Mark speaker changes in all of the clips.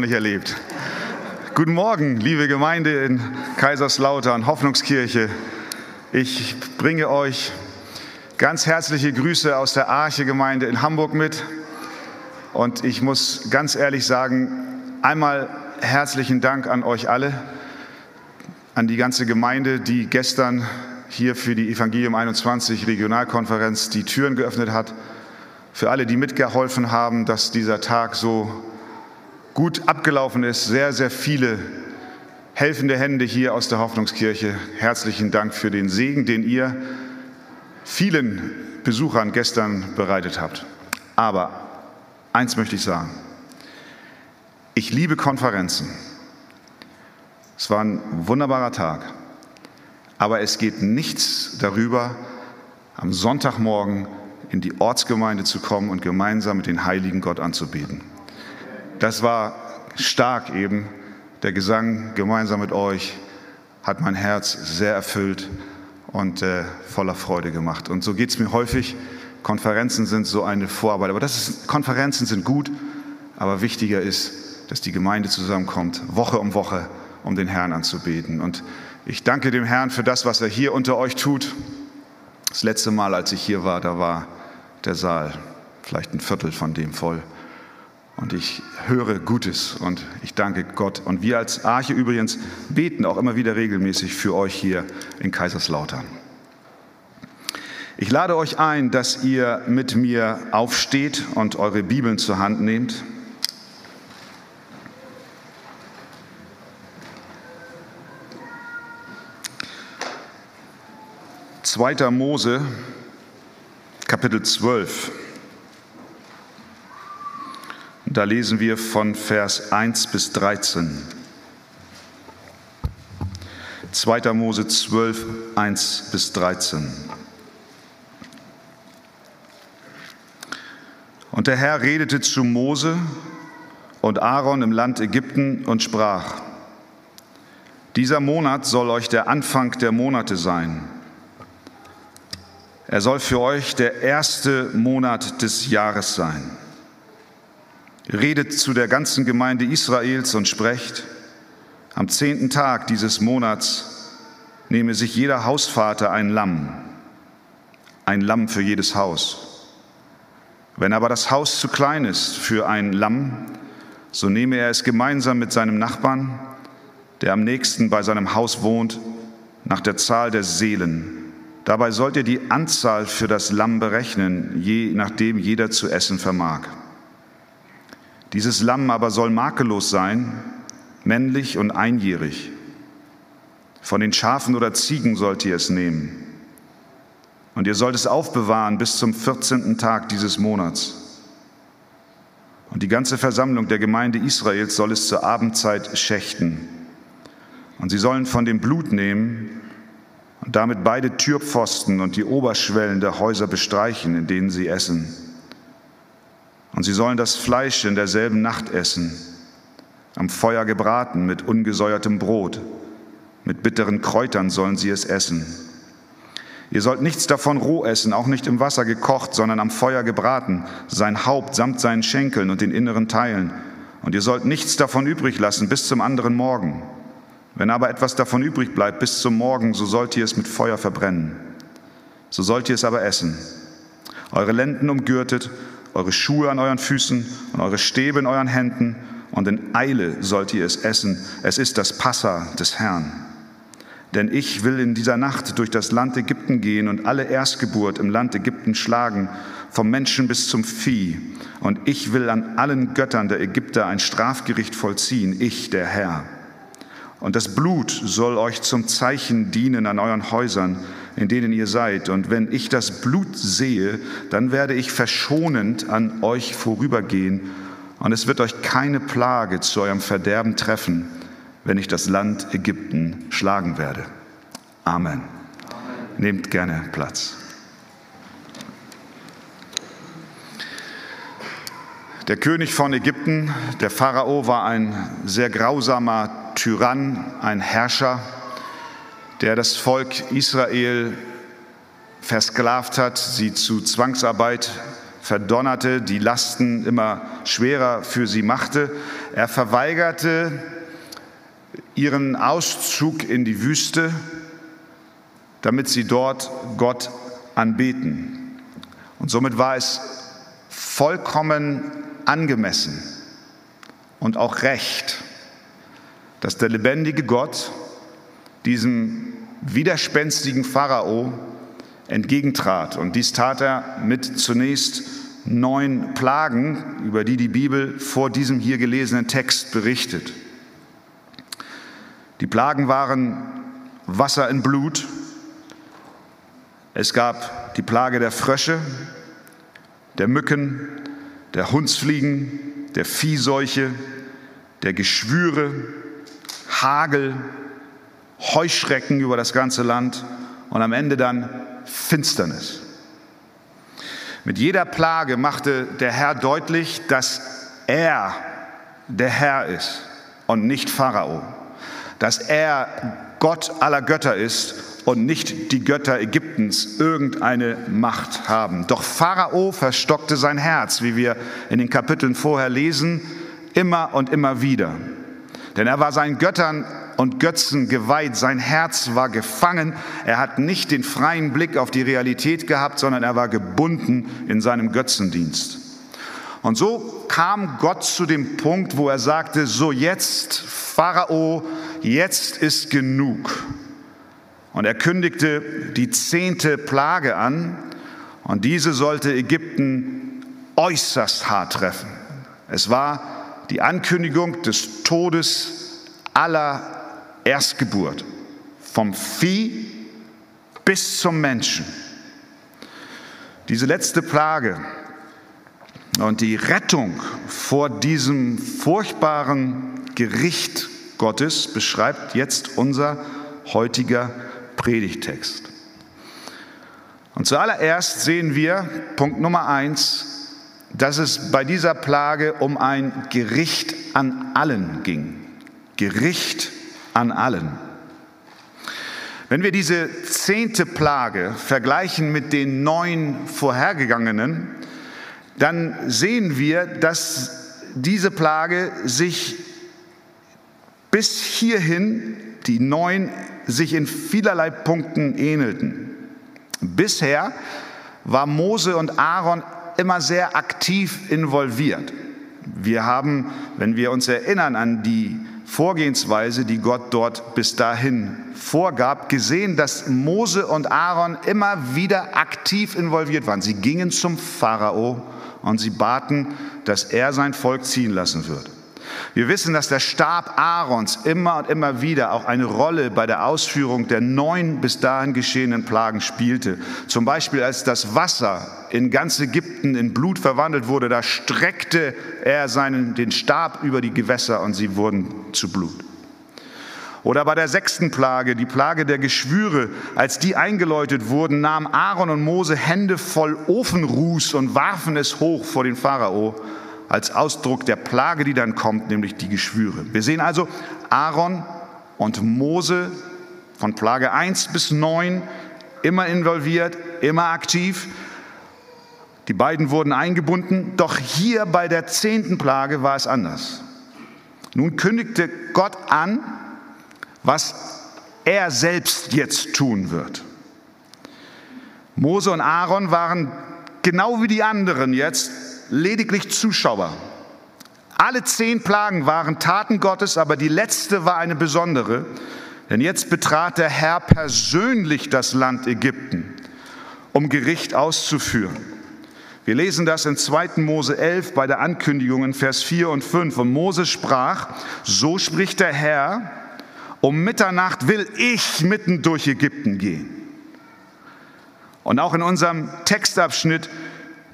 Speaker 1: nicht erlebt. Guten Morgen, liebe Gemeinde in Kaiserslautern, Hoffnungskirche. Ich bringe euch ganz herzliche Grüße aus der Arche-Gemeinde in Hamburg mit. Und ich muss ganz ehrlich sagen, einmal herzlichen Dank an euch alle, an die ganze Gemeinde, die gestern hier für die Evangelium 21 Regionalkonferenz die Türen geöffnet hat. Für alle, die mitgeholfen haben, dass dieser Tag so gut abgelaufen ist. Sehr, sehr viele helfende Hände hier aus der Hoffnungskirche. Herzlichen Dank für den Segen, den ihr vielen Besuchern gestern bereitet habt. Aber eins möchte ich sagen. Ich liebe Konferenzen. Es war ein wunderbarer Tag. Aber es geht nichts darüber, am Sonntagmorgen in die Ortsgemeinde zu kommen und gemeinsam mit den Heiligen Gott anzubeten. Das war stark eben. Der Gesang gemeinsam mit euch hat mein Herz sehr erfüllt und äh, voller Freude gemacht. Und so geht es mir häufig. Konferenzen sind so eine Vorarbeit. Aber das ist, Konferenzen sind gut, aber wichtiger ist, dass die Gemeinde zusammenkommt, Woche um Woche, um den Herrn anzubeten. Und ich danke dem Herrn für das, was er hier unter euch tut. Das letzte Mal, als ich hier war, da war der Saal vielleicht ein Viertel von dem voll. Und ich höre Gutes und ich danke Gott. Und wir als Arche übrigens beten auch immer wieder regelmäßig für euch hier in Kaiserslautern. Ich lade euch ein, dass ihr mit mir aufsteht und eure Bibeln zur Hand nehmt. Zweiter Mose, Kapitel 12. Da lesen wir von Vers 1 bis 13. 2. Mose 12, 1 bis 13. Und der Herr redete zu Mose und Aaron im Land Ägypten und sprach, dieser Monat soll euch der Anfang der Monate sein. Er soll für euch der erste Monat des Jahres sein. Redet zu der ganzen Gemeinde Israels und sprecht, am zehnten Tag dieses Monats nehme sich jeder Hausvater ein Lamm, ein Lamm für jedes Haus. Wenn aber das Haus zu klein ist für ein Lamm, so nehme er es gemeinsam mit seinem Nachbarn, der am nächsten bei seinem Haus wohnt, nach der Zahl der Seelen. Dabei sollt ihr die Anzahl für das Lamm berechnen, je nachdem jeder zu essen vermag. Dieses Lamm aber soll makellos sein, männlich und einjährig. Von den Schafen oder Ziegen sollt ihr es nehmen. Und ihr sollt es aufbewahren bis zum 14. Tag dieses Monats. Und die ganze Versammlung der Gemeinde Israels soll es zur Abendzeit schächten. Und sie sollen von dem Blut nehmen und damit beide Türpfosten und die Oberschwellen der Häuser bestreichen, in denen sie essen und sie sollen das Fleisch in derselben Nacht essen, am Feuer gebraten mit ungesäuertem Brot, mit bitteren Kräutern sollen sie es essen. Ihr sollt nichts davon roh essen, auch nicht im Wasser gekocht, sondern am Feuer gebraten, sein Haupt samt seinen Schenkeln und den inneren Teilen. Und ihr sollt nichts davon übrig lassen bis zum anderen Morgen. Wenn aber etwas davon übrig bleibt bis zum Morgen, so sollt ihr es mit Feuer verbrennen. So sollt ihr es aber essen. Eure Lenden umgürtet eure Schuhe an euren Füßen und eure Stäbe in euren Händen, und in Eile sollt ihr es essen. Es ist das Passa des Herrn. Denn ich will in dieser Nacht durch das Land Ägypten gehen und alle Erstgeburt im Land Ägypten schlagen, vom Menschen bis zum Vieh. Und ich will an allen Göttern der Ägypter ein Strafgericht vollziehen, ich der Herr. Und das Blut soll euch zum Zeichen dienen an euren Häusern, in denen ihr seid. Und wenn ich das Blut sehe, dann werde ich verschonend an euch vorübergehen. Und es wird euch keine Plage zu eurem Verderben treffen, wenn ich das Land Ägypten schlagen werde. Amen. Nehmt gerne Platz. Der König von Ägypten, der Pharao, war ein sehr grausamer Tyrann, ein Herrscher der das Volk Israel versklavt hat, sie zu Zwangsarbeit verdonnerte, die Lasten immer schwerer für sie machte. Er verweigerte ihren Auszug in die Wüste, damit sie dort Gott anbeten. Und somit war es vollkommen angemessen und auch recht, dass der lebendige Gott diesem widerspenstigen Pharao entgegentrat. Und dies tat er mit zunächst neun Plagen, über die die Bibel vor diesem hier gelesenen Text berichtet. Die Plagen waren Wasser in Blut. Es gab die Plage der Frösche, der Mücken, der Hundsfliegen, der Viehseuche, der Geschwüre, Hagel, Heuschrecken über das ganze Land und am Ende dann Finsternis. Mit jeder Plage machte der Herr deutlich, dass er der Herr ist und nicht Pharao, dass er Gott aller Götter ist und nicht die Götter Ägyptens irgendeine Macht haben. Doch Pharao verstockte sein Herz, wie wir in den Kapiteln vorher lesen, immer und immer wieder. Denn er war seinen Göttern und Götzen geweiht. Sein Herz war gefangen. Er hat nicht den freien Blick auf die Realität gehabt, sondern er war gebunden in seinem Götzendienst. Und so kam Gott zu dem Punkt, wo er sagte, so jetzt, Pharao, jetzt ist genug. Und er kündigte die zehnte Plage an und diese sollte Ägypten äußerst hart treffen. Es war die Ankündigung des Todes aller Erstgeburt, vom Vieh bis zum Menschen. Diese letzte Plage und die Rettung vor diesem furchtbaren Gericht Gottes beschreibt jetzt unser heutiger Predigtext. Und zuallererst sehen wir, Punkt Nummer eins, dass es bei dieser Plage um ein Gericht an allen ging. Gericht an allen. Wenn wir diese zehnte Plage vergleichen mit den neun vorhergegangenen, dann sehen wir, dass diese Plage sich bis hierhin, die neun, sich in vielerlei Punkten ähnelten. Bisher war Mose und Aaron immer sehr aktiv involviert. Wir haben, wenn wir uns erinnern an die Vorgehensweise, die Gott dort bis dahin vorgab, gesehen, dass Mose und Aaron immer wieder aktiv involviert waren. Sie gingen zum Pharao und sie baten, dass er sein Volk ziehen lassen würde. Wir wissen, dass der Stab Aarons immer und immer wieder auch eine Rolle bei der Ausführung der neun bis dahin geschehenen Plagen spielte. Zum Beispiel als das Wasser in ganz Ägypten in Blut verwandelt wurde, da streckte er seinen, den Stab über die Gewässer und sie wurden zu Blut. Oder bei der sechsten Plage, die Plage der Geschwüre, als die eingeläutet wurden, nahmen Aaron und Mose Hände voll Ofenruß und warfen es hoch vor den Pharao als Ausdruck der Plage, die dann kommt, nämlich die Geschwüre. Wir sehen also Aaron und Mose von Plage 1 bis 9 immer involviert, immer aktiv. Die beiden wurden eingebunden, doch hier bei der zehnten Plage war es anders. Nun kündigte Gott an, was er selbst jetzt tun wird. Mose und Aaron waren genau wie die anderen jetzt lediglich Zuschauer. Alle zehn Plagen waren Taten Gottes, aber die letzte war eine besondere, denn jetzt betrat der Herr persönlich das Land Ägypten, um Gericht auszuführen. Wir lesen das in 2. Mose 11 bei der Ankündigung in Vers 4 und 5. Und Mose sprach, so spricht der Herr, um Mitternacht will ich mitten durch Ägypten gehen. Und auch in unserem Textabschnitt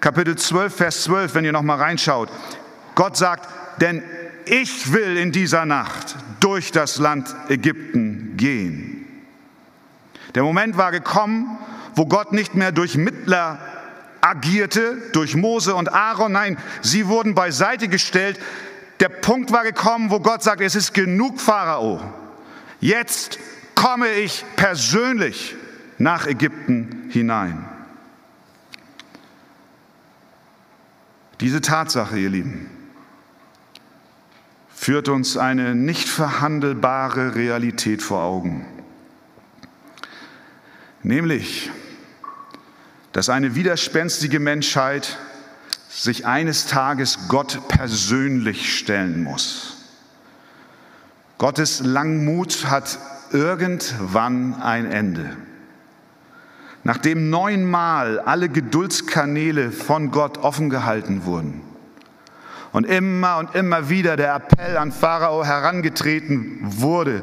Speaker 1: Kapitel 12, Vers 12, wenn ihr noch mal reinschaut. Gott sagt, denn ich will in dieser Nacht durch das Land Ägypten gehen. Der Moment war gekommen, wo Gott nicht mehr durch Mittler agierte, durch Mose und Aaron, nein, sie wurden beiseite gestellt. Der Punkt war gekommen, wo Gott sagt, es ist genug Pharao. Jetzt komme ich persönlich nach Ägypten hinein. Diese Tatsache, ihr Lieben, führt uns eine nicht verhandelbare Realität vor Augen. Nämlich, dass eine widerspenstige Menschheit sich eines Tages Gott persönlich stellen muss. Gottes Langmut hat irgendwann ein Ende. Nachdem neunmal alle Geduldskanäle von Gott offen gehalten wurden und immer und immer wieder der Appell an Pharao herangetreten wurde,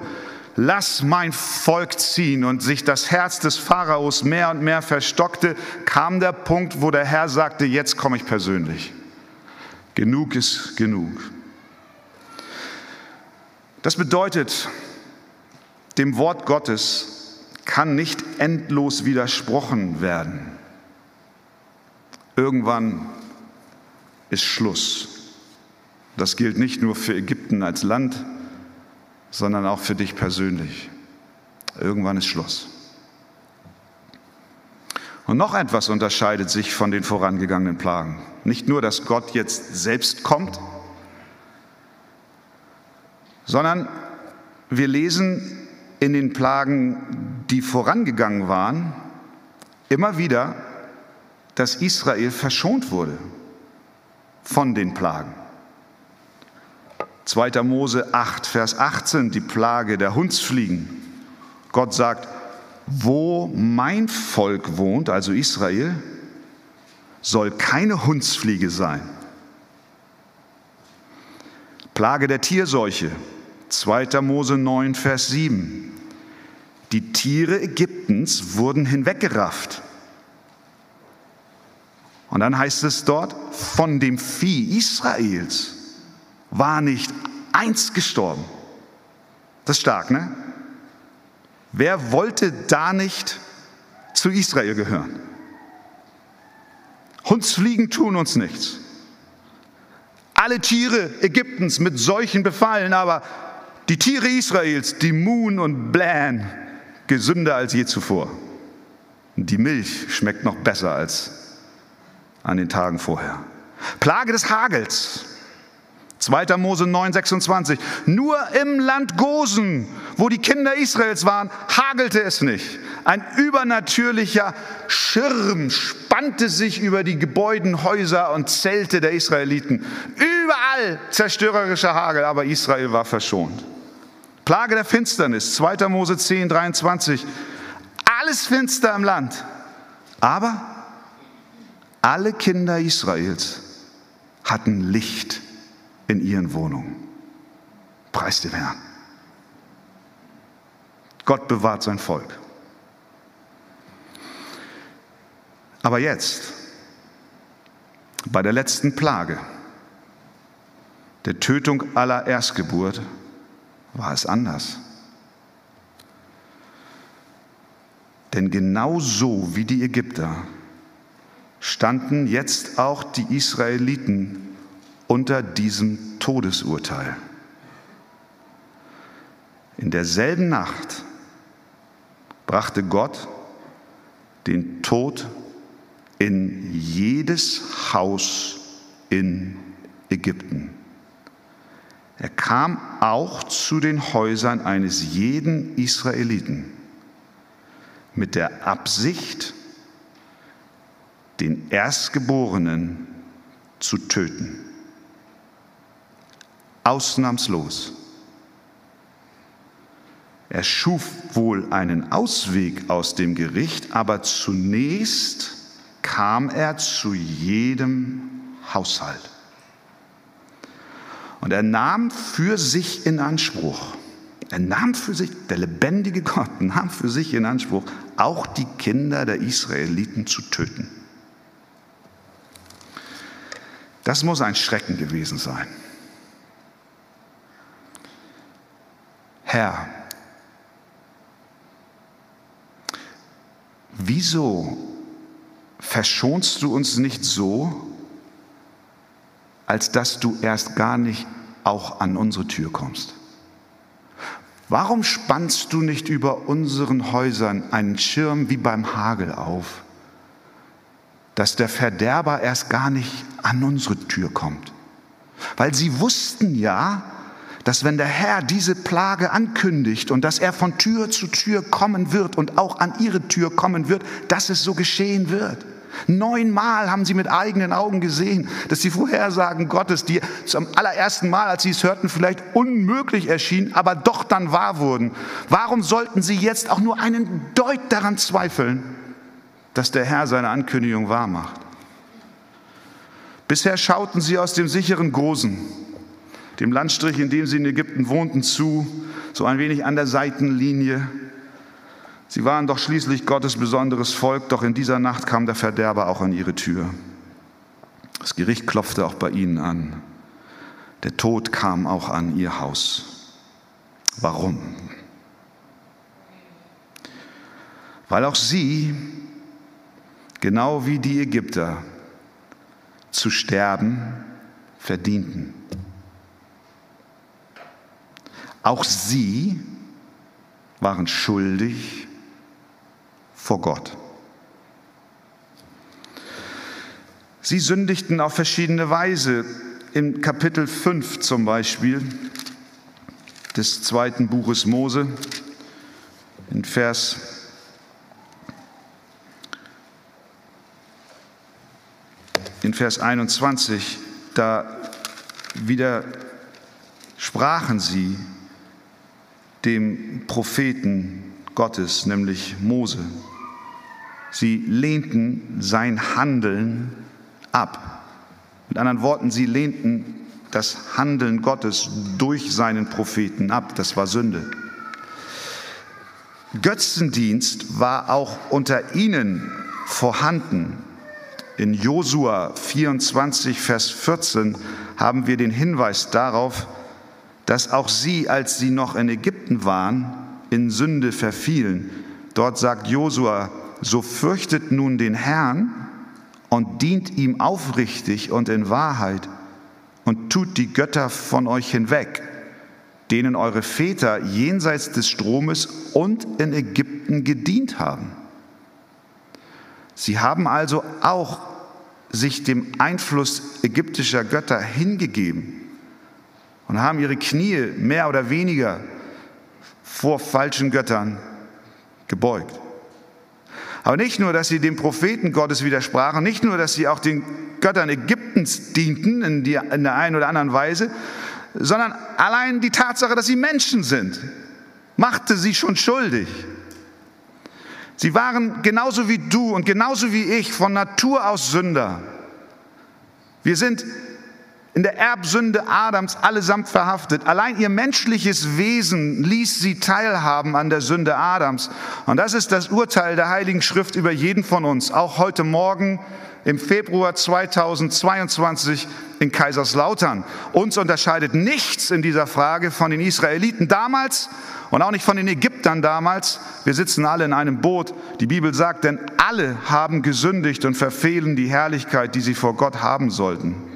Speaker 1: lass mein Volk ziehen und sich das Herz des Pharaos mehr und mehr verstockte, kam der Punkt, wo der Herr sagte, jetzt komme ich persönlich. Genug ist genug. Das bedeutet, dem Wort Gottes kann nicht endlos widersprochen werden. Irgendwann ist Schluss. Das gilt nicht nur für Ägypten als Land, sondern auch für dich persönlich. Irgendwann ist Schluss. Und noch etwas unterscheidet sich von den vorangegangenen Plagen. Nicht nur, dass Gott jetzt selbst kommt, sondern wir lesen in den Plagen, die vorangegangen waren, immer wieder, dass Israel verschont wurde von den Plagen. 2. Mose 8, Vers 18, die Plage der Hundsfliegen. Gott sagt, wo mein Volk wohnt, also Israel, soll keine Hundsfliege sein. Plage der Tierseuche, 2. Mose 9, Vers 7. Die Tiere Ägyptens wurden hinweggerafft. Und dann heißt es dort, von dem Vieh Israels war nicht eins gestorben. Das ist stark, ne? Wer wollte da nicht zu Israel gehören? Hundsfliegen tun uns nichts. Alle Tiere Ägyptens mit Seuchen befallen, aber die Tiere Israels, die Moon und Blan, gesünder als je zuvor. Und die Milch schmeckt noch besser als an den Tagen vorher. Plage des Hagels. 2. Mose 9, 26. Nur im Land Gosen, wo die Kinder Israels waren, hagelte es nicht. Ein übernatürlicher Schirm spannte sich über die Gebäuden, Häuser und Zelte der Israeliten. Überall zerstörerischer Hagel, aber Israel war verschont. Plage der Finsternis, 2. Mose 10, 23. Alles finster im Land. Aber alle Kinder Israels hatten Licht in ihren Wohnungen. Preis dem Herrn. Gott bewahrt sein Volk. Aber jetzt, bei der letzten Plage, der Tötung aller Erstgeburt, war es anders. Denn genau so wie die Ägypter standen jetzt auch die Israeliten unter diesem Todesurteil. In derselben Nacht brachte Gott den Tod in jedes Haus in Ägypten. Er kam auch zu den Häusern eines jeden Israeliten mit der Absicht, den Erstgeborenen zu töten. Ausnahmslos. Er schuf wohl einen Ausweg aus dem Gericht, aber zunächst kam er zu jedem Haushalt. Und er nahm für sich in Anspruch, er nahm für sich, der lebendige Gott nahm für sich in Anspruch, auch die Kinder der Israeliten zu töten. Das muss ein Schrecken gewesen sein. Herr, wieso verschonst du uns nicht so, als dass du erst gar nicht auch an unsere Tür kommst? Warum spannst du nicht über unseren Häusern einen Schirm wie beim Hagel auf, dass der Verderber erst gar nicht an unsere Tür kommt. Weil sie wussten ja, dass wenn der Herr diese Plage ankündigt und dass er von Tür zu Tür kommen wird und auch an ihre Tür kommen wird, dass es so geschehen wird. Neunmal haben sie mit eigenen Augen gesehen, dass die Vorhersagen Gottes, die zum allerersten Mal, als sie es hörten, vielleicht unmöglich erschienen, aber doch dann wahr wurden. Warum sollten sie jetzt auch nur einen Deut daran zweifeln, dass der Herr seine Ankündigung wahr macht? Bisher schauten sie aus dem sicheren Gosen, dem Landstrich, in dem sie in Ägypten wohnten, zu, so ein wenig an der Seitenlinie. Sie waren doch schließlich Gottes besonderes Volk, doch in dieser Nacht kam der Verderber auch an ihre Tür. Das Gericht klopfte auch bei ihnen an. Der Tod kam auch an ihr Haus. Warum? Weil auch sie, genau wie die Ägypter, zu sterben verdienten. Auch sie waren schuldig vor Gott. Sie sündigten auf verschiedene Weise. Im Kapitel 5 zum Beispiel des zweiten Buches Mose, in Vers in Vers 21, da widersprachen sie dem Propheten Gottes, nämlich Mose. Sie lehnten sein Handeln ab. Mit anderen Worten, sie lehnten das Handeln Gottes durch seinen Propheten ab. Das war Sünde. Götzendienst war auch unter ihnen vorhanden. In Josua 24, Vers 14 haben wir den Hinweis darauf, dass auch sie, als sie noch in Ägypten waren, in Sünde verfielen. Dort sagt Josua, so fürchtet nun den Herrn und dient ihm aufrichtig und in Wahrheit und tut die Götter von euch hinweg, denen eure Väter jenseits des Stromes und in Ägypten gedient haben. Sie haben also auch sich dem Einfluss ägyptischer Götter hingegeben und haben ihre Knie mehr oder weniger vor falschen Göttern gebeugt. Aber nicht nur, dass sie dem Propheten Gottes widersprachen, nicht nur, dass sie auch den Göttern Ägyptens dienten in, die, in der einen oder anderen Weise, sondern allein die Tatsache, dass sie Menschen sind, machte sie schon schuldig. Sie waren genauso wie du und genauso wie ich von Natur aus Sünder. Wir sind in der Erbsünde Adams allesamt verhaftet. Allein ihr menschliches Wesen ließ sie teilhaben an der Sünde Adams. Und das ist das Urteil der Heiligen Schrift über jeden von uns, auch heute Morgen im Februar 2022 in Kaiserslautern. Uns unterscheidet nichts in dieser Frage von den Israeliten damals und auch nicht von den Ägyptern damals. Wir sitzen alle in einem Boot. Die Bibel sagt, denn alle haben gesündigt und verfehlen die Herrlichkeit, die sie vor Gott haben sollten.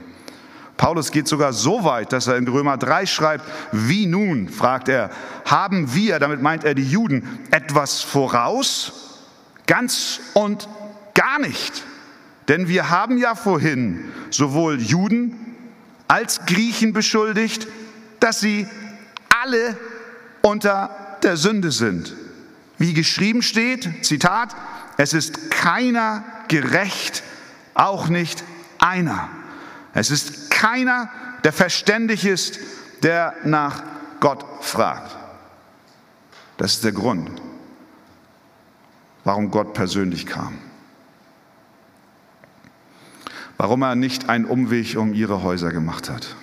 Speaker 1: Paulus geht sogar so weit, dass er in Römer 3 schreibt, wie nun, fragt er, haben wir, damit meint er die Juden, etwas voraus? Ganz und gar nicht. Denn wir haben ja vorhin sowohl Juden als Griechen beschuldigt, dass sie alle unter der Sünde sind. Wie geschrieben steht, Zitat, es ist keiner gerecht, auch nicht einer. Es ist keiner, der verständig ist, der nach Gott fragt. Das ist der Grund, warum Gott persönlich kam. Warum er nicht einen Umweg um ihre Häuser gemacht hat.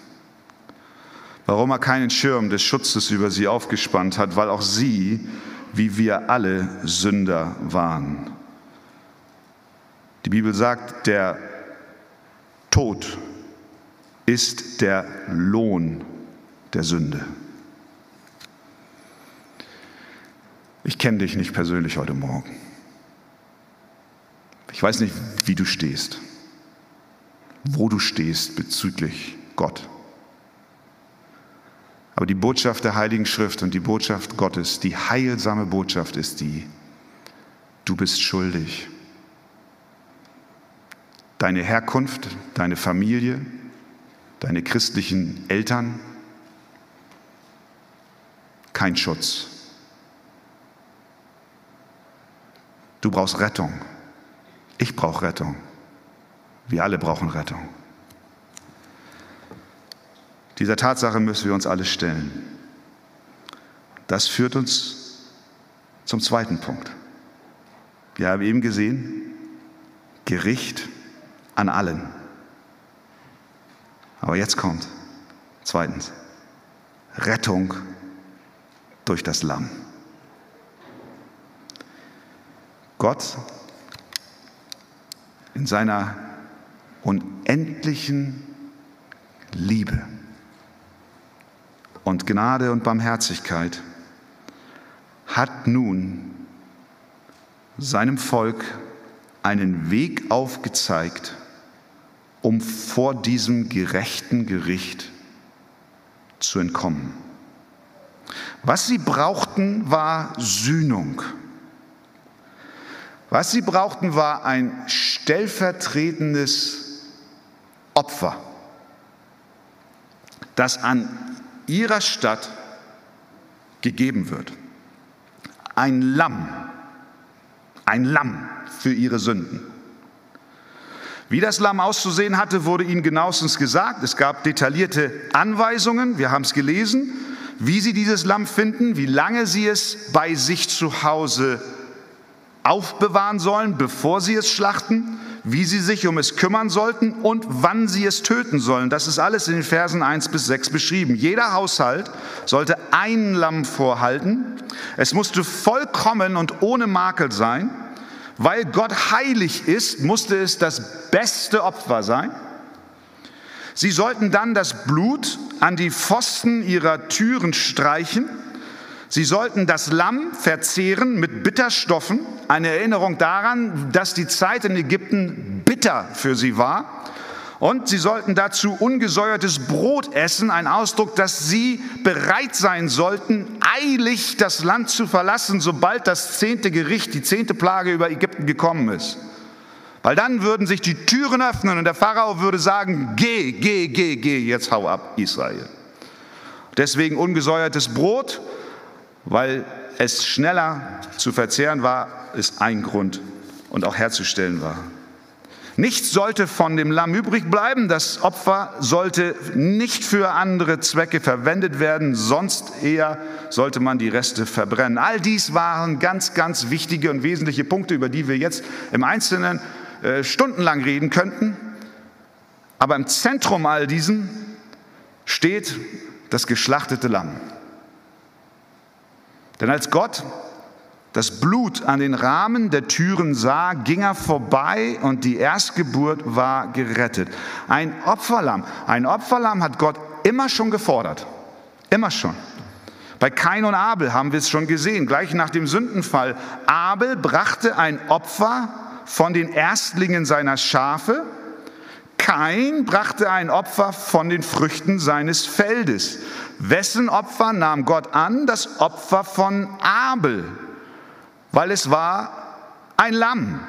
Speaker 1: Warum er keinen Schirm des Schutzes über sie aufgespannt hat, weil auch sie, wie wir alle, Sünder waren. Die Bibel sagt, der Tod ist der Lohn der Sünde. Ich kenne dich nicht persönlich heute Morgen. Ich weiß nicht, wie du stehst, wo du stehst bezüglich Gott. Aber die Botschaft der Heiligen Schrift und die Botschaft Gottes, die heilsame Botschaft ist die, du bist schuldig. deine Herkunft, deine Familie, deine christlichen Eltern. Kein Schutz. Du brauchst Rettung. Ich brauche Rettung. Wir alle brauchen Rettung. Dieser Tatsache müssen wir uns alle stellen. Das führt uns zum zweiten Punkt. Wir haben eben gesehen, Gericht an allen. Aber jetzt kommt zweitens Rettung durch das Lamm. Gott in seiner unendlichen Liebe und Gnade und Barmherzigkeit hat nun seinem Volk einen Weg aufgezeigt, um vor diesem gerechten Gericht zu entkommen. Was sie brauchten, war Sühnung. Was sie brauchten, war ein stellvertretendes Opfer, das an ihrer Stadt gegeben wird. Ein Lamm, ein Lamm für ihre Sünden. Wie das Lamm auszusehen hatte, wurde ihnen genauestens gesagt. Es gab detaillierte Anweisungen, wir haben es gelesen, wie sie dieses Lamm finden, wie lange sie es bei sich zu Hause aufbewahren sollen, bevor sie es schlachten, wie sie sich um es kümmern sollten und wann sie es töten sollen. Das ist alles in den Versen 1 bis 6 beschrieben. Jeder Haushalt sollte ein Lamm vorhalten. Es musste vollkommen und ohne Makel sein. Weil Gott heilig ist, musste es das beste Opfer sein. Sie sollten dann das Blut an die Pfosten ihrer Türen streichen. Sie sollten das Lamm verzehren mit Bitterstoffen, eine Erinnerung daran, dass die Zeit in Ägypten bitter für sie war. Und sie sollten dazu ungesäuertes Brot essen, ein Ausdruck, dass sie bereit sein sollten, eilig das Land zu verlassen, sobald das zehnte Gericht, die zehnte Plage über Ägypten gekommen ist. Weil dann würden sich die Türen öffnen und der Pharao würde sagen, geh, geh, geh, geh, jetzt hau ab, Israel. Deswegen ungesäuertes Brot, weil es schneller zu verzehren war, ist ein Grund und auch herzustellen war. Nichts sollte von dem Lamm übrig bleiben. Das Opfer sollte nicht für andere Zwecke verwendet werden, sonst eher sollte man die Reste verbrennen. All dies waren ganz, ganz wichtige und wesentliche Punkte, über die wir jetzt im Einzelnen äh, stundenlang reden könnten. Aber im Zentrum all diesen steht das geschlachtete Lamm. Denn als Gott das Blut an den Rahmen der Türen sah, ging er vorbei und die Erstgeburt war gerettet. Ein Opferlamm, ein Opferlamm hat Gott immer schon gefordert. Immer schon. Bei Kain und Abel haben wir es schon gesehen, gleich nach dem Sündenfall. Abel brachte ein Opfer von den Erstlingen seiner Schafe. Kain brachte ein Opfer von den Früchten seines Feldes. Wessen Opfer nahm Gott an? Das Opfer von Abel weil es war ein Lamm.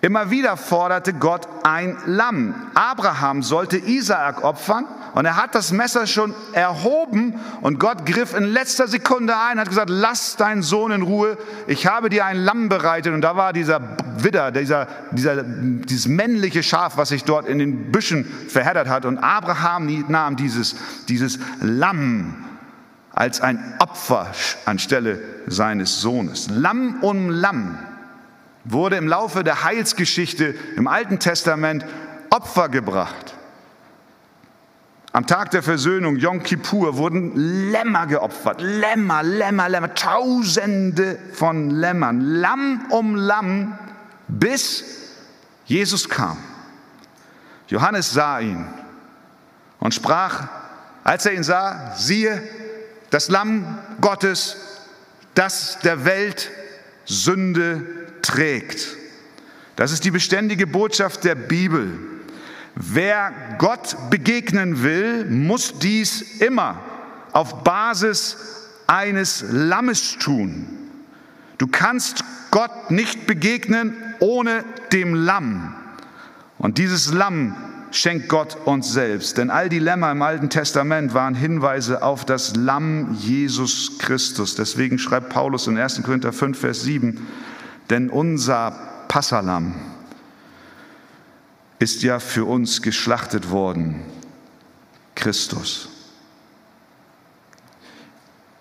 Speaker 1: Immer wieder forderte Gott ein Lamm. Abraham sollte Isaak opfern und er hat das Messer schon erhoben und Gott griff in letzter Sekunde ein, hat gesagt, lass deinen Sohn in Ruhe, ich habe dir ein Lamm bereitet und da war dieser Widder, dieser, dieser, dieses männliche Schaf, was sich dort in den Büschen verheddert hat und Abraham nahm dieses, dieses Lamm als ein Opfer anstelle seines Sohnes. Lamm um Lamm wurde im Laufe der Heilsgeschichte im Alten Testament Opfer gebracht. Am Tag der Versöhnung, Yom Kippur, wurden Lämmer geopfert. Lämmer, Lämmer, Lämmer, Tausende von Lämmern. Lamm um Lamm, bis Jesus kam. Johannes sah ihn und sprach, als er ihn sah, siehe, das Lamm Gottes, das der Welt Sünde trägt. Das ist die beständige Botschaft der Bibel. Wer Gott begegnen will, muss dies immer auf Basis eines Lammes tun. Du kannst Gott nicht begegnen ohne dem Lamm. Und dieses Lamm schenkt Gott uns selbst. Denn all die Lämmer im Alten Testament waren Hinweise auf das Lamm Jesus Christus. Deswegen schreibt Paulus in 1. Korinther 5, Vers 7, denn unser Passalam ist ja für uns geschlachtet worden, Christus.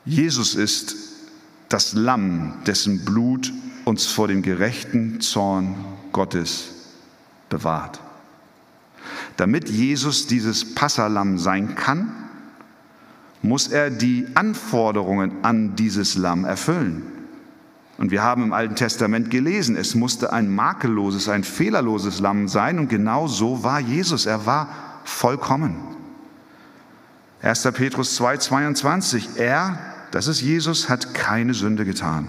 Speaker 1: Jesus ist das Lamm, dessen Blut uns vor dem gerechten Zorn Gottes bewahrt. Damit Jesus dieses Passalam sein kann, muss er die Anforderungen an dieses Lamm erfüllen. Und wir haben im Alten Testament gelesen, es musste ein makelloses, ein fehlerloses Lamm sein und genau so war Jesus. Er war vollkommen. 1. Petrus 2, 22. Er, das ist Jesus, hat keine Sünde getan.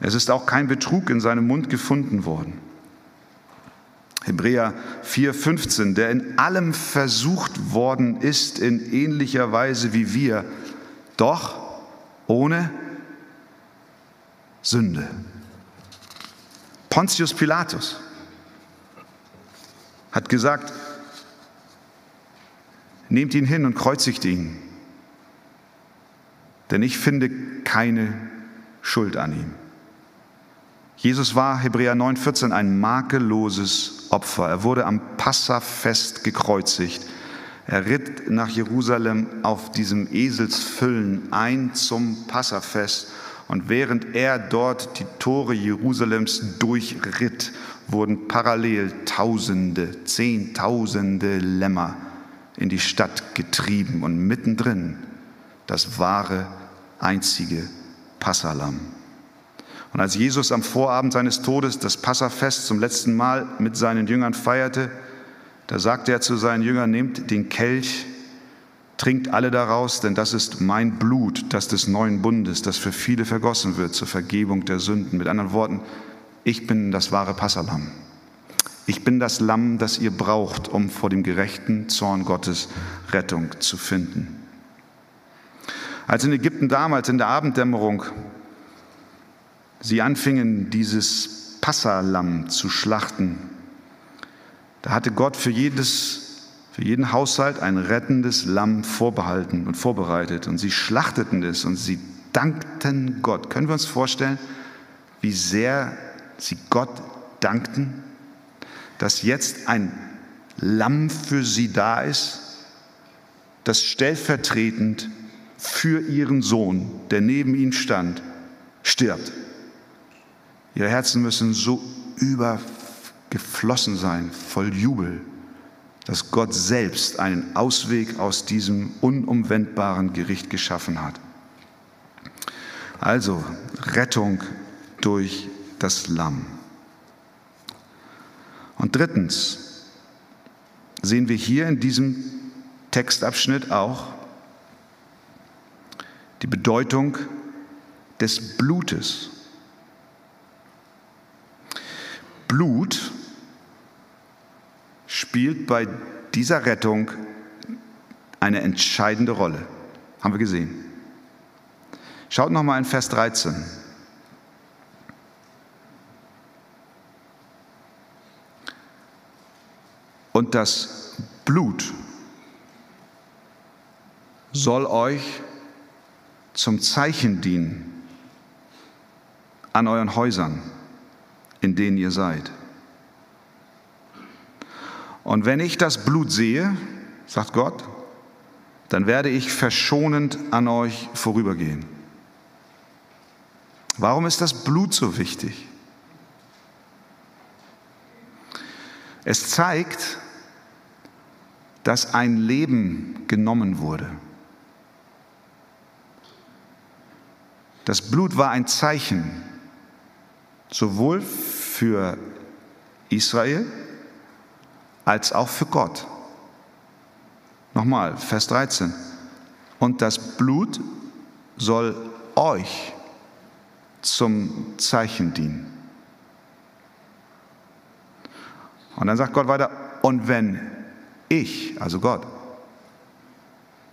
Speaker 1: Es ist auch kein Betrug in seinem Mund gefunden worden. Hebräer 4:15, der in allem versucht worden ist in ähnlicher Weise wie wir, doch ohne Sünde. Pontius Pilatus hat gesagt, nehmt ihn hin und kreuzigt ihn, denn ich finde keine Schuld an ihm. Jesus war, Hebräer 9,14, ein makelloses Opfer. Er wurde am Passafest gekreuzigt. Er ritt nach Jerusalem auf diesem Eselsfüllen ein zum Passafest. Und während er dort die Tore Jerusalems durchritt, wurden parallel Tausende, Zehntausende Lämmer in die Stadt getrieben und mittendrin das wahre, einzige Passalam. Und als Jesus am Vorabend seines Todes das Passafest zum letzten Mal mit seinen Jüngern feierte, da sagte er zu seinen Jüngern, nehmt den Kelch, trinkt alle daraus, denn das ist mein Blut, das des neuen Bundes, das für viele vergossen wird zur Vergebung der Sünden. Mit anderen Worten, ich bin das wahre Passalam. Ich bin das Lamm, das ihr braucht, um vor dem gerechten Zorn Gottes Rettung zu finden. Als in Ägypten damals in der Abenddämmerung sie anfingen, dieses Passalam zu schlachten, da hatte Gott für, jedes, für jeden Haushalt ein rettendes Lamm vorbehalten und vorbereitet. Und sie schlachteten es und sie dankten Gott. Können wir uns vorstellen, wie sehr sie Gott dankten, dass jetzt ein Lamm für sie da ist, das stellvertretend für ihren Sohn, der neben ihnen stand, stirbt. Ihre Herzen müssen so übergeflossen sein, voll Jubel, dass Gott selbst einen Ausweg aus diesem unumwendbaren Gericht geschaffen hat. Also Rettung durch das Lamm. Und drittens sehen wir hier in diesem Textabschnitt auch die Bedeutung des Blutes. Blut spielt bei dieser Rettung eine entscheidende Rolle. Haben wir gesehen. Schaut nochmal in Vers 13. Und das Blut soll euch zum Zeichen dienen an euren Häusern in denen ihr seid. Und wenn ich das Blut sehe, sagt Gott, dann werde ich verschonend an euch vorübergehen. Warum ist das Blut so wichtig? Es zeigt, dass ein Leben genommen wurde. Das Blut war ein Zeichen, sowohl für Israel als auch für Gott. Nochmal, Vers 13. Und das Blut soll euch zum Zeichen dienen. Und dann sagt Gott weiter, und wenn ich, also Gott,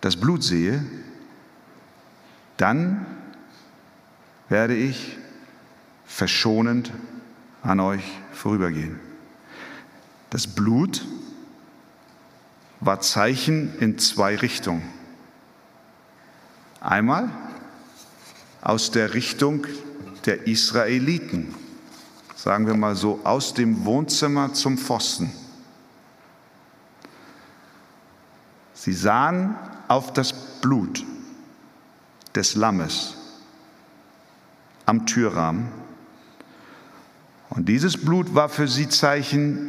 Speaker 1: das Blut sehe, dann werde ich verschonend an euch vorübergehen. Das Blut war Zeichen in zwei Richtungen. Einmal aus der Richtung der Israeliten, sagen wir mal so, aus dem Wohnzimmer zum Pfosten. Sie sahen auf das Blut des Lammes am Türrahmen. Und dieses Blut war für sie Zeichen,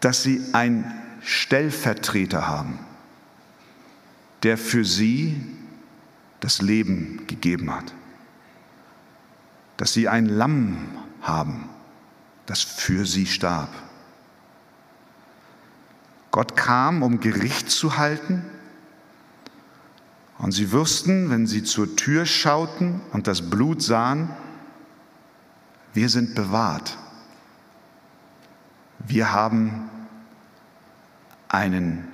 Speaker 1: dass sie einen Stellvertreter haben, der für sie das Leben gegeben hat. Dass sie ein Lamm haben, das für sie starb. Gott kam, um Gericht zu halten. Und sie wussten, wenn sie zur Tür schauten und das Blut sahen, wir sind bewahrt. Wir haben einen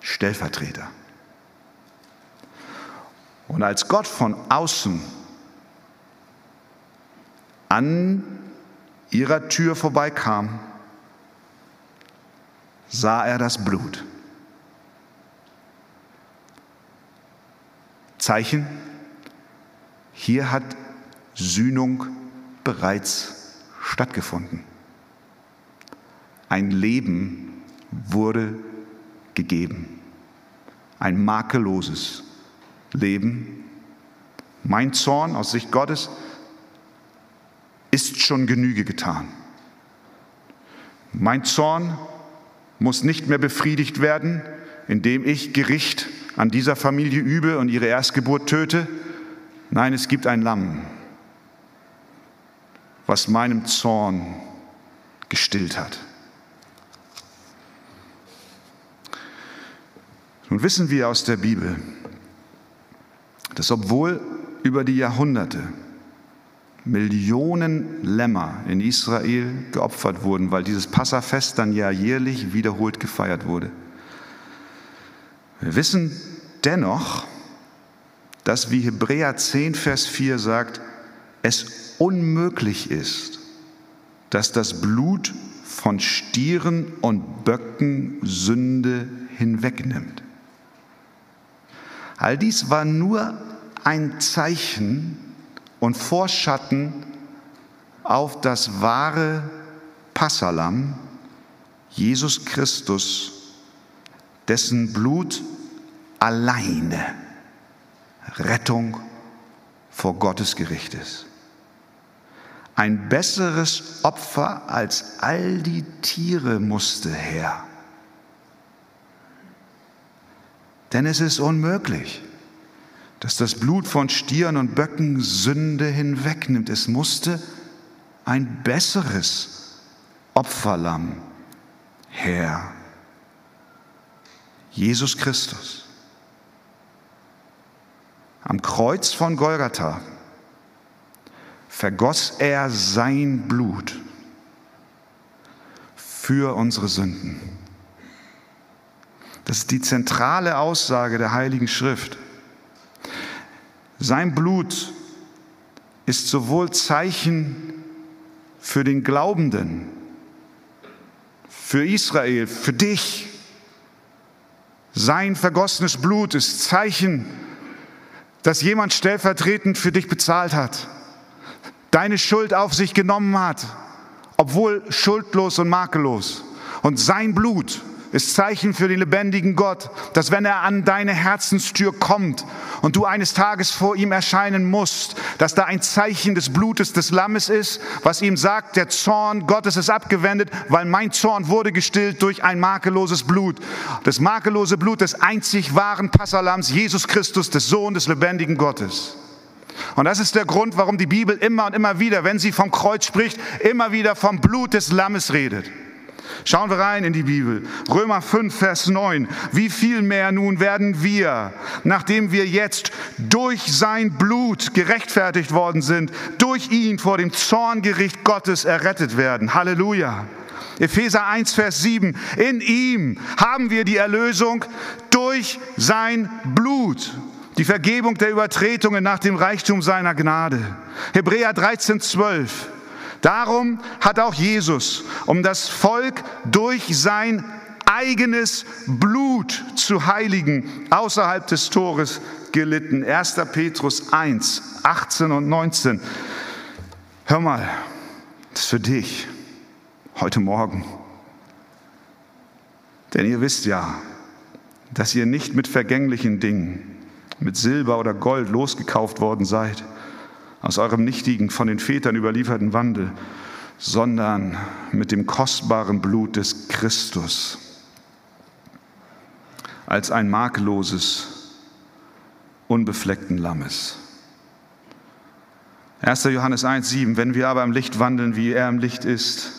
Speaker 1: Stellvertreter. Und als Gott von außen an ihrer Tür vorbeikam, sah er das Blut. Zeichen, hier hat Sühnung bereits stattgefunden. Ein Leben wurde gegeben. Ein makelloses Leben. Mein Zorn aus Sicht Gottes ist schon Genüge getan. Mein Zorn muss nicht mehr befriedigt werden, indem ich Gericht an dieser Familie übe und ihre Erstgeburt töte. Nein, es gibt ein Lamm, was meinem Zorn gestillt hat. Nun wissen wir aus der Bibel, dass obwohl über die Jahrhunderte Millionen Lämmer in Israel geopfert wurden, weil dieses Passafest dann ja jährlich wiederholt gefeiert wurde. Wir wissen dennoch, dass wie Hebräer 10, Vers 4 sagt, es unmöglich ist, dass das Blut von Stieren und Böcken Sünde hinwegnimmt. All dies war nur ein Zeichen und Vorschatten auf das wahre Passalam, Jesus Christus, dessen Blut alleine Rettung vor Gottes Gericht ist. Ein besseres Opfer als all die Tiere musste her. Denn es ist unmöglich, dass das Blut von Stieren und Böcken Sünde hinwegnimmt. Es musste ein besseres Opferlamm her. Jesus Christus. Am Kreuz von Golgatha vergoss er sein Blut für unsere Sünden. Das ist die zentrale Aussage der Heiligen Schrift. Sein Blut ist sowohl Zeichen für den Glaubenden, für Israel, für dich. Sein vergossenes Blut ist Zeichen, dass jemand stellvertretend für dich bezahlt hat, deine Schuld auf sich genommen hat, obwohl schuldlos und makellos. Und sein Blut ist Zeichen für den lebendigen Gott, dass wenn er an deine Herzenstür kommt und du eines Tages vor ihm erscheinen musst, dass da ein Zeichen des Blutes des Lammes ist, was ihm sagt, der Zorn Gottes ist abgewendet, weil mein Zorn wurde gestillt durch ein makelloses Blut. Das makellose Blut des einzig wahren Passalams, Jesus Christus, des Sohn des lebendigen Gottes. Und das ist der Grund, warum die Bibel immer und immer wieder, wenn sie vom Kreuz spricht, immer wieder vom Blut des Lammes redet. Schauen wir rein in die Bibel. Römer 5, Vers 9. Wie viel mehr nun werden wir, nachdem wir jetzt durch sein Blut gerechtfertigt worden sind, durch ihn vor dem Zorngericht Gottes errettet werden. Halleluja. Epheser 1, Vers 7. In ihm haben wir die Erlösung durch sein Blut. Die Vergebung der Übertretungen nach dem Reichtum seiner Gnade. Hebräer 13, 12. Darum hat auch Jesus, um das Volk durch sein eigenes Blut zu heiligen, außerhalb des Tores gelitten. 1. Petrus 1, 18 und 19. Hör mal, das ist für dich heute Morgen. Denn ihr wisst ja, dass ihr nicht mit vergänglichen Dingen, mit Silber oder Gold losgekauft worden seid, aus eurem nichtigen, von den Vätern überlieferten Wandel, sondern mit dem kostbaren Blut des Christus, als ein makelloses, unbefleckten Lammes. 1. Johannes 1, 7, wenn wir aber im Licht wandeln, wie er im Licht ist,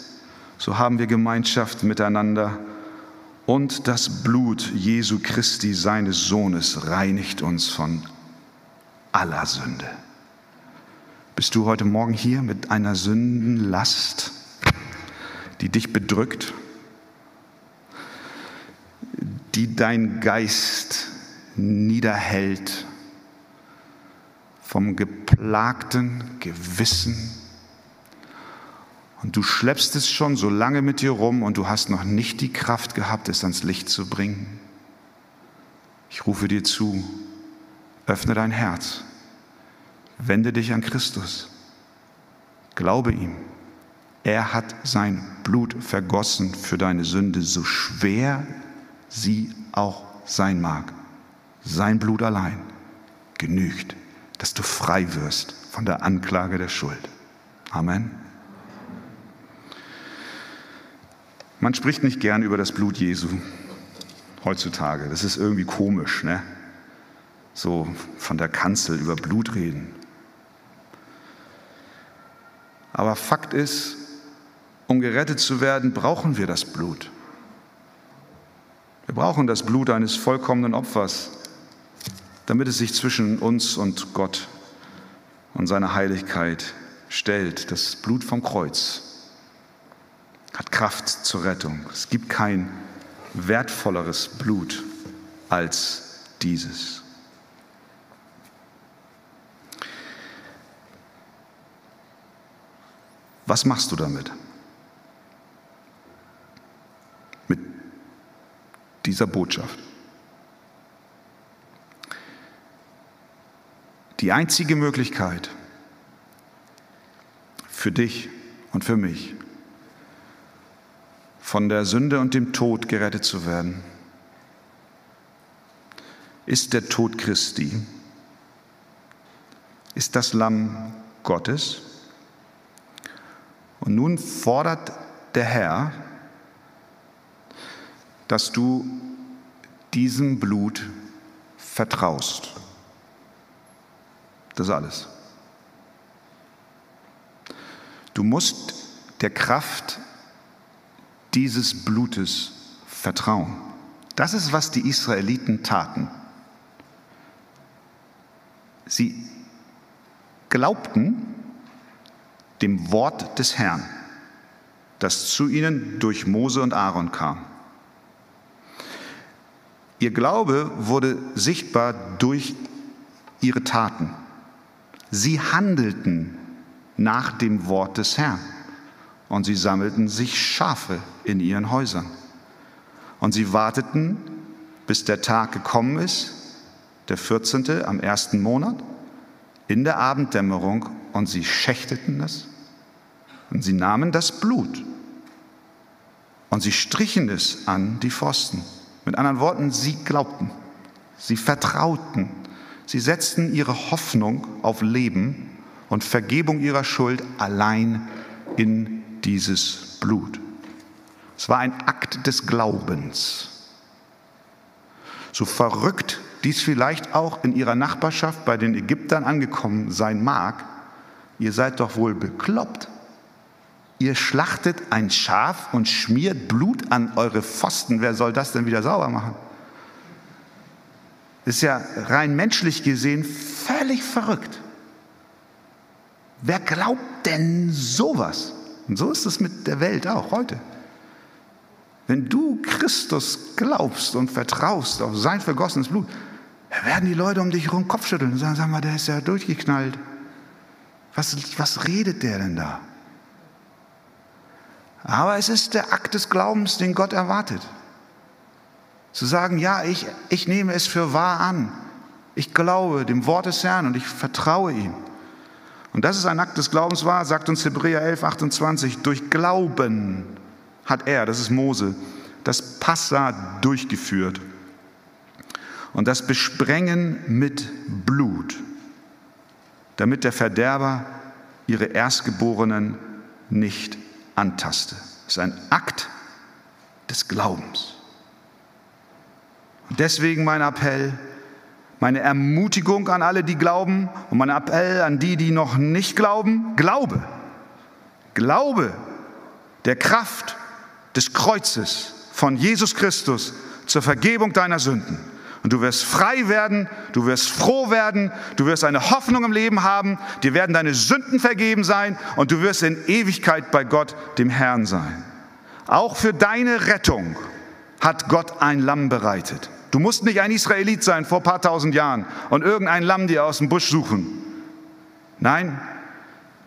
Speaker 1: so haben wir Gemeinschaft miteinander und das Blut Jesu Christi, seines Sohnes, reinigt uns von aller Sünde. Bist du heute Morgen hier mit einer Sündenlast, die dich bedrückt, die dein Geist niederhält vom geplagten Gewissen? Und du schleppst es schon so lange mit dir rum und du hast noch nicht die Kraft gehabt, es ans Licht zu bringen. Ich rufe dir zu, öffne dein Herz, wende dich an Christus, glaube ihm. Er hat sein Blut vergossen für deine Sünde, so schwer sie auch sein mag. Sein Blut allein genügt, dass du frei wirst von der Anklage der Schuld. Amen. Man spricht nicht gern über das Blut Jesu heutzutage. Das ist irgendwie komisch, ne? So von der Kanzel über Blut reden. Aber Fakt ist, um gerettet zu werden, brauchen wir das Blut. Wir brauchen das Blut eines vollkommenen Opfers, damit es sich zwischen uns und Gott und seiner Heiligkeit stellt. Das Blut vom Kreuz hat Kraft zur Rettung. Es gibt kein wertvolleres Blut als dieses. Was machst du damit? Mit dieser Botschaft. Die einzige Möglichkeit für dich und für mich von der Sünde und dem Tod gerettet zu werden, ist der Tod Christi, ist das Lamm Gottes. Und nun fordert der Herr, dass du diesem Blut vertraust. Das alles. Du musst der Kraft dieses Blutes vertrauen. Das ist, was die Israeliten taten. Sie glaubten dem Wort des Herrn, das zu ihnen durch Mose und Aaron kam. Ihr Glaube wurde sichtbar durch ihre Taten. Sie handelten nach dem Wort des Herrn und sie sammelten sich Schafe in ihren Häusern. Und sie warteten, bis der Tag gekommen ist, der 14. am ersten Monat, in der Abenddämmerung, und sie schächteten es und sie nahmen das Blut und sie strichen es an die Pfosten. Mit anderen Worten, sie glaubten, sie vertrauten, sie setzten ihre Hoffnung auf Leben und Vergebung ihrer Schuld allein in dieses Blut. Es war ein Akt des Glaubens. So verrückt dies vielleicht auch in ihrer Nachbarschaft bei den Ägyptern angekommen sein mag, ihr seid doch wohl bekloppt. Ihr schlachtet ein Schaf und schmiert Blut an eure Pfosten. Wer soll das denn wieder sauber machen? ist ja rein menschlich gesehen völlig verrückt. Wer glaubt denn sowas? Und so ist es mit der Welt auch heute. Wenn du Christus glaubst und vertraust auf sein vergossenes Blut, werden die Leute um dich herum Kopfschütteln und sagen, sag mal, der ist ja durchgeknallt. Was, was redet der denn da? Aber es ist der Akt des Glaubens, den Gott erwartet. Zu sagen, ja, ich, ich nehme es für wahr an. Ich glaube dem Wort des Herrn und ich vertraue ihm. Und das ist ein Akt des Glaubens wahr, sagt uns Hebräer 11, 28. Durch Glauben hat er, das ist Mose, das Passa durchgeführt. Und das Besprengen mit Blut, damit der Verderber ihre Erstgeborenen nicht antaste. Das ist ein Akt des Glaubens. Und deswegen mein Appell, meine Ermutigung an alle, die glauben und mein Appell an die, die noch nicht glauben, glaube. Glaube der Kraft des Kreuzes von Jesus Christus zur Vergebung deiner Sünden. Und du wirst frei werden, du wirst froh werden, du wirst eine Hoffnung im Leben haben, dir werden deine Sünden vergeben sein und du wirst in Ewigkeit bei Gott, dem Herrn sein. Auch für deine Rettung hat Gott ein Lamm bereitet. Du musst nicht ein Israelit sein vor ein paar tausend Jahren und irgendein Lamm dir aus dem Busch suchen. Nein,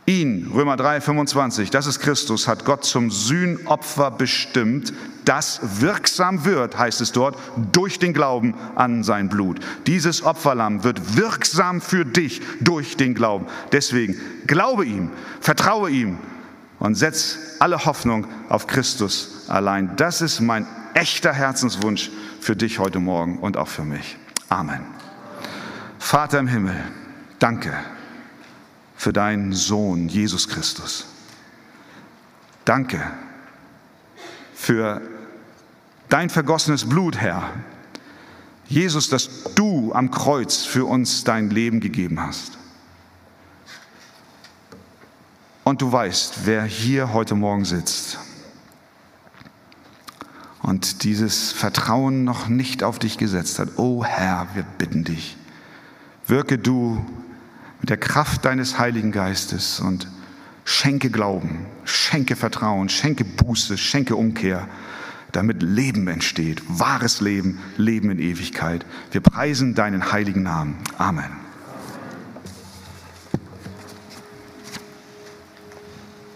Speaker 1: ihn, Römer 3, 25, das ist Christus, hat Gott zum Sühnopfer bestimmt, das wirksam wird, heißt es dort, durch den Glauben an sein Blut. Dieses Opferlamm wird wirksam für dich durch den Glauben. Deswegen glaube ihm, vertraue ihm und setz alle Hoffnung auf Christus allein. Das ist mein echter Herzenswunsch für dich heute Morgen und auch für mich. Amen. Vater im Himmel, danke für deinen Sohn Jesus Christus. Danke für dein vergossenes Blut, Herr. Jesus, dass du am Kreuz für uns dein Leben gegeben hast. Und du weißt, wer hier heute Morgen sitzt und dieses Vertrauen noch nicht auf dich gesetzt hat. Oh Herr, wir bitten dich, wirke du mit der Kraft deines Heiligen Geistes und schenke Glauben, schenke Vertrauen, schenke Buße, schenke Umkehr, damit Leben entsteht, wahres Leben, Leben in Ewigkeit. Wir preisen deinen heiligen Namen. Amen.